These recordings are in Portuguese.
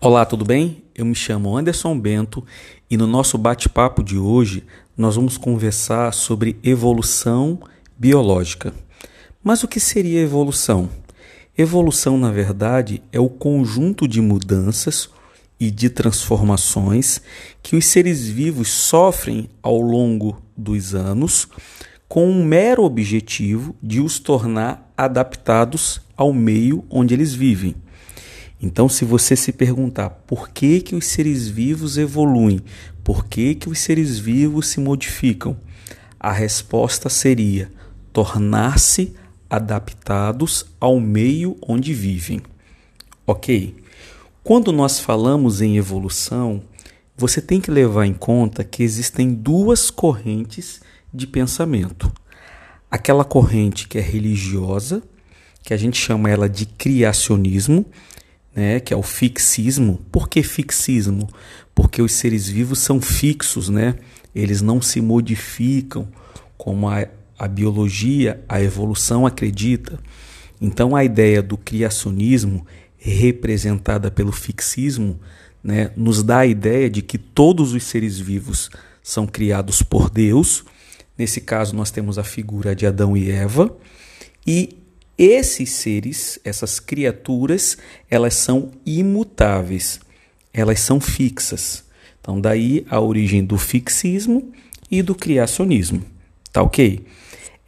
Olá, tudo bem? Eu me chamo Anderson Bento e no nosso bate-papo de hoje nós vamos conversar sobre evolução biológica. Mas o que seria evolução? Evolução, na verdade, é o conjunto de mudanças e de transformações que os seres vivos sofrem ao longo dos anos com um mero objetivo de os tornar adaptados ao meio onde eles vivem. Então, se você se perguntar por que, que os seres vivos evoluem, por que, que os seres vivos se modificam, a resposta seria tornar-se adaptados ao meio onde vivem. Ok? Quando nós falamos em evolução, você tem que levar em conta que existem duas correntes de pensamento. Aquela corrente que é religiosa, que a gente chama ela de criacionismo, né, que é o fixismo. Por que fixismo? Porque os seres vivos são fixos, né? Eles não se modificam como a, a biologia, a evolução acredita. Então a ideia do criacionismo, representada pelo fixismo, né, nos dá a ideia de que todos os seres vivos são criados por Deus. Nesse caso, nós temos a figura de Adão e Eva, e esses seres, essas criaturas, elas são imutáveis, elas são fixas. Então, daí a origem do fixismo e do criacionismo. Tá ok?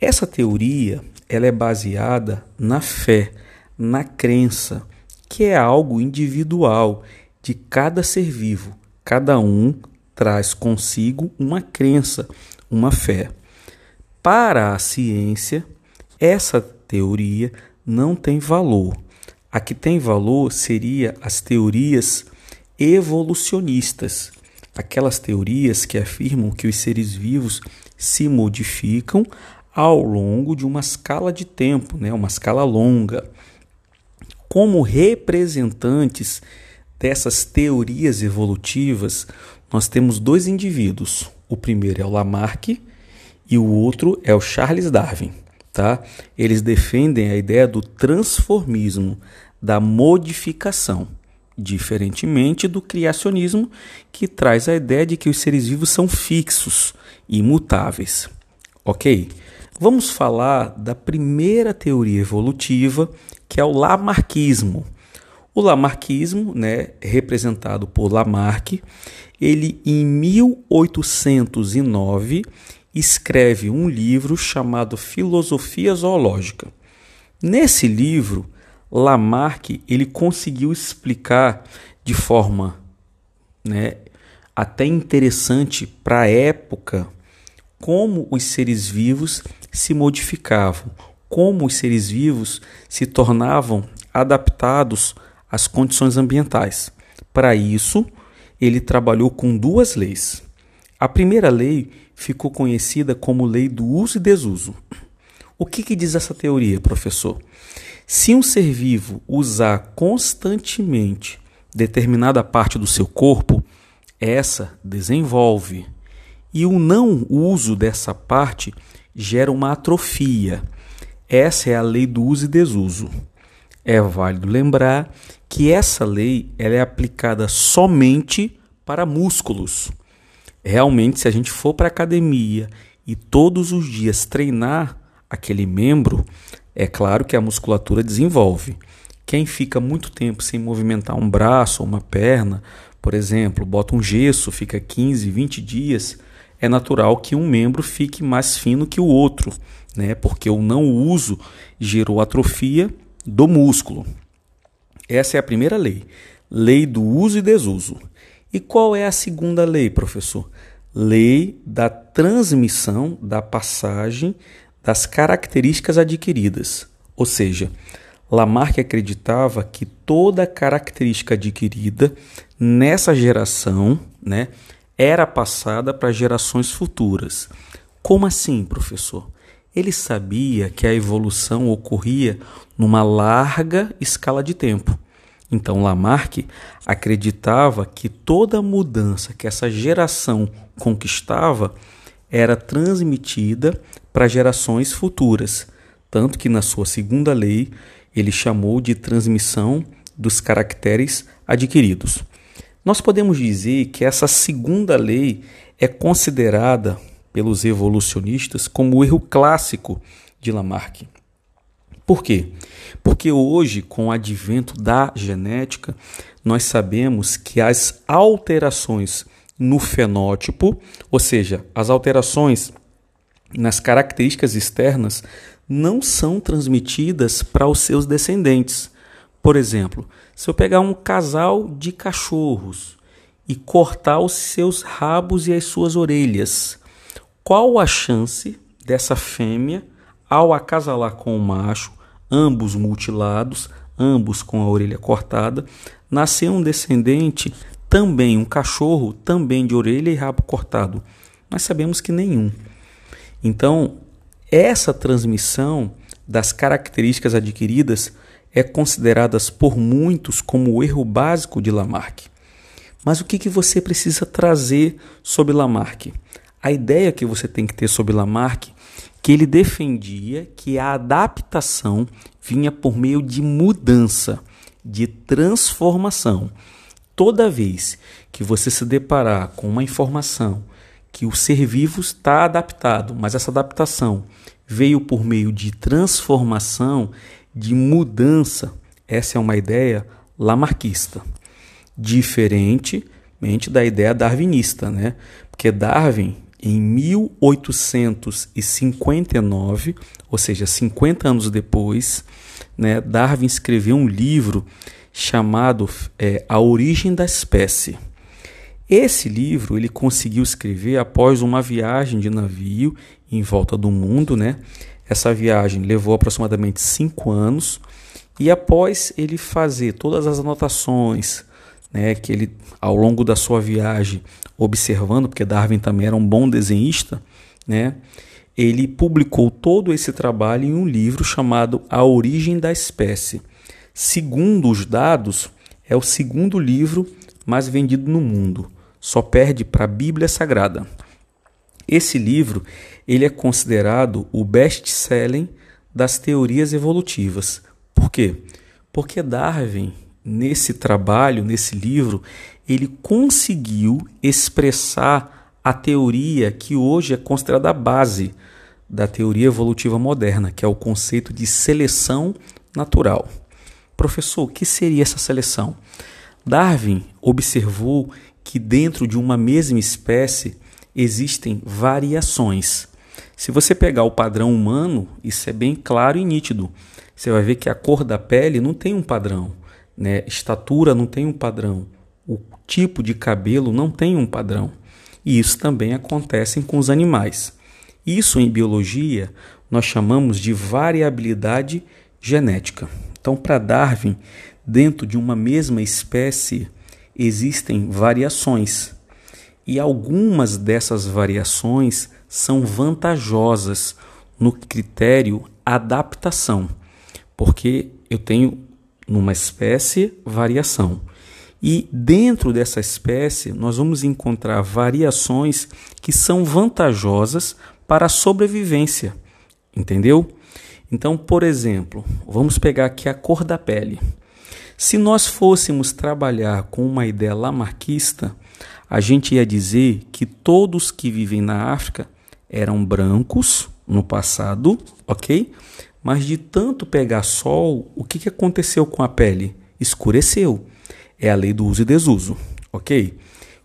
Essa teoria ela é baseada na fé, na crença, que é algo individual de cada ser vivo. Cada um traz consigo uma crença, uma fé. Para a ciência, essa teoria não tem valor. A que tem valor seria as teorias evolucionistas, aquelas teorias que afirmam que os seres vivos se modificam ao longo de uma escala de tempo, né, uma escala longa. Como representantes dessas teorias evolutivas, nós temos dois indivíduos. O primeiro é o Lamarck e o outro é o Charles Darwin tá? Eles defendem a ideia do transformismo, da modificação, diferentemente do criacionismo, que traz a ideia de que os seres vivos são fixos, imutáveis. OK? Vamos falar da primeira teoria evolutiva, que é o Lamarckismo. O Lamarckismo, né, representado por Lamarck, ele em 1809 escreve um livro chamado Filosofia Zoológica. Nesse livro, Lamarck ele conseguiu explicar de forma né, até interessante para a época como os seres vivos se modificavam, como os seres vivos se tornavam adaptados às condições ambientais. Para isso, ele trabalhou com duas leis. A primeira lei ficou conhecida como lei do uso e desuso. O que, que diz essa teoria, professor? Se um ser vivo usar constantemente determinada parte do seu corpo, essa desenvolve. E o não uso dessa parte gera uma atrofia. Essa é a lei do uso e desuso. É válido lembrar que essa lei ela é aplicada somente para músculos. Realmente, se a gente for para academia e todos os dias treinar aquele membro, é claro que a musculatura desenvolve. Quem fica muito tempo sem movimentar um braço ou uma perna, por exemplo, bota um gesso, fica 15, 20 dias, é natural que um membro fique mais fino que o outro, né? Porque o não uso gerou atrofia do músculo. Essa é a primeira lei, lei do uso e desuso. E qual é a segunda lei, professor? Lei da transmissão, da passagem das características adquiridas. Ou seja, Lamarck acreditava que toda característica adquirida nessa geração né, era passada para gerações futuras. Como assim, professor? Ele sabia que a evolução ocorria numa larga escala de tempo. Então Lamarck acreditava que toda mudança que essa geração conquistava era transmitida para gerações futuras, tanto que na sua segunda lei ele chamou de transmissão dos caracteres adquiridos. Nós podemos dizer que essa segunda lei é considerada pelos evolucionistas como o erro clássico de Lamarck. Por quê? Porque hoje, com o advento da genética, nós sabemos que as alterações no fenótipo, ou seja, as alterações nas características externas, não são transmitidas para os seus descendentes. Por exemplo, se eu pegar um casal de cachorros e cortar os seus rabos e as suas orelhas, qual a chance dessa fêmea, ao acasalar com o macho, ambos mutilados, ambos com a orelha cortada, nascer um descendente também, um cachorro também de orelha e rabo cortado? Nós sabemos que nenhum. Então, essa transmissão das características adquiridas é consideradas por muitos como o erro básico de Lamarck. Mas o que, que você precisa trazer sobre Lamarck? A ideia que você tem que ter sobre Lamarck que ele defendia que a adaptação vinha por meio de mudança, de transformação. Toda vez que você se deparar com uma informação que o ser vivo está adaptado, mas essa adaptação veio por meio de transformação, de mudança. Essa é uma ideia lamarquista, diferentemente da ideia darwinista, né? Porque Darwin, em 1859, ou seja, 50 anos depois, né, Darwin escreveu um livro chamado é, A Origem da Espécie. Esse livro ele conseguiu escrever após uma viagem de navio em volta do mundo, né? Essa viagem levou aproximadamente cinco anos e após ele fazer todas as anotações, né, que ele ao longo da sua viagem observando, porque Darwin também era um bom desenhista, né? Ele publicou todo esse trabalho em um livro chamado A Origem da Espécie. Segundo os dados, é o segundo livro mais vendido no mundo só perde para a Bíblia Sagrada. Esse livro ele é considerado o best-selling das teorias evolutivas. Por quê? Porque Darwin, nesse trabalho, nesse livro, ele conseguiu expressar a teoria que hoje é considerada a base da teoria evolutiva moderna, que é o conceito de seleção natural. Professor, o que seria essa seleção? Darwin observou que dentro de uma mesma espécie existem variações. Se você pegar o padrão humano, isso é bem claro e nítido. Você vai ver que a cor da pele não tem um padrão, né? Estatura não tem um padrão, o tipo de cabelo não tem um padrão. E isso também acontece com os animais. Isso em biologia nós chamamos de variabilidade genética. Então, para Darwin, dentro de uma mesma espécie, existem variações. E algumas dessas variações são vantajosas no critério adaptação, porque eu tenho numa espécie variação. E dentro dessa espécie, nós vamos encontrar variações que são vantajosas para a sobrevivência. Entendeu? Então, por exemplo, vamos pegar aqui a cor da pele. Se nós fôssemos trabalhar com uma ideia lamarquista, a gente ia dizer que todos que vivem na África eram brancos no passado, ok? Mas de tanto pegar sol, o que, aconteceu com a pele? Escureceu. É a lei do uso e desuso, ok?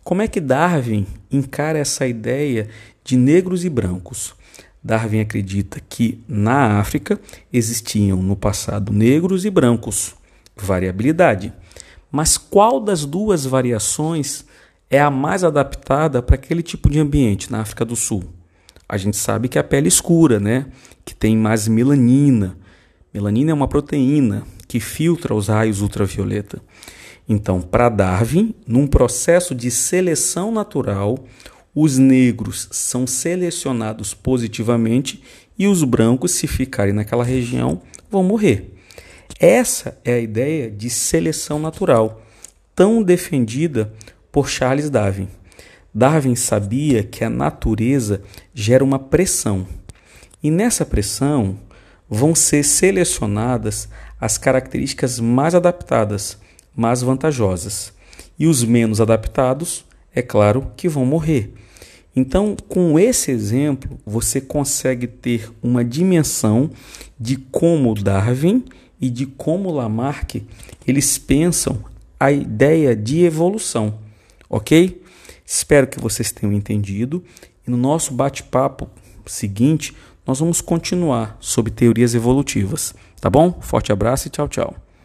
Como é que Darwin encara essa ideia de negros e brancos? Darwin acredita que na África existiam no passado negros e brancos variabilidade. Mas qual das duas variações é a mais adaptada para aquele tipo de ambiente na África do Sul? A gente sabe que a pele escura, né? Que tem mais melanina. Melanina é uma proteína que filtra os raios ultravioleta. Então, para Darwin, num processo de seleção natural, os negros são selecionados positivamente e os brancos, se ficarem naquela região, vão morrer. Essa é a ideia de seleção natural, tão defendida por Charles Darwin. Darwin sabia que a natureza gera uma pressão, e nessa pressão vão ser selecionadas as características mais adaptadas, mais vantajosas. E os menos adaptados, é claro que vão morrer. Então, com esse exemplo, você consegue ter uma dimensão de como Darwin e de como Lamarck eles pensam a ideia de evolução, ok? Espero que vocês tenham entendido. E no nosso bate-papo seguinte, nós vamos continuar sobre teorias evolutivas, tá bom? Forte abraço e tchau, tchau.